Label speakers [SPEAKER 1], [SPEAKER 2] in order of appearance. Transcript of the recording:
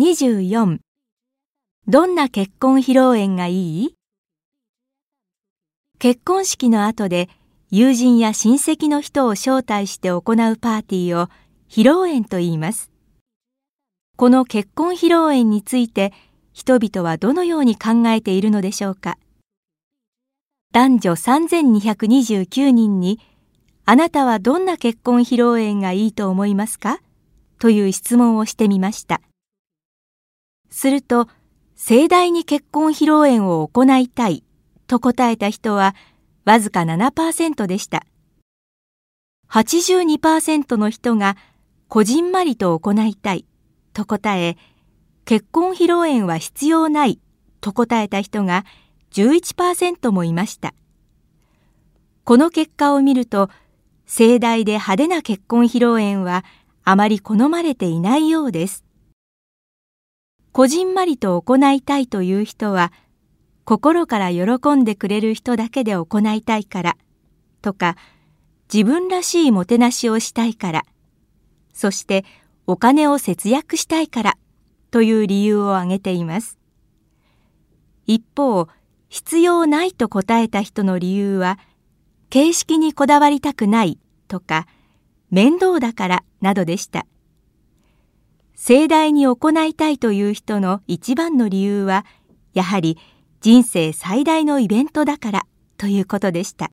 [SPEAKER 1] 24どんな結婚披露宴がいい？結婚式の後で友人や親戚の人を招待して行うパーティーを披露宴と言います。この結婚披露宴について人々はどのように考えているのでしょうか？男女3229人にあなたはどんな結婚披露宴がいいと思いますか？という質問をしてみました。すると、盛大に結婚披露宴を行いたいと答えた人はわずか7%でした。82%の人がこじんまりと行いたいと答え、結婚披露宴は必要ないと答えた人が11%もいました。この結果を見ると、盛大で派手な結婚披露宴はあまり好まれていないようです。こじんまりと行いたいという人は、心から喜んでくれる人だけで行いたいからとか自分らしいもてなしをしたいからそしてお金を節約したいからという理由を挙げています。一方必要ないと答えた人の理由は形式にこだわりたくないとか面倒だからなどでした。盛大に行いたいという人の一番の理由はやはり人生最大のイベントだからということでした。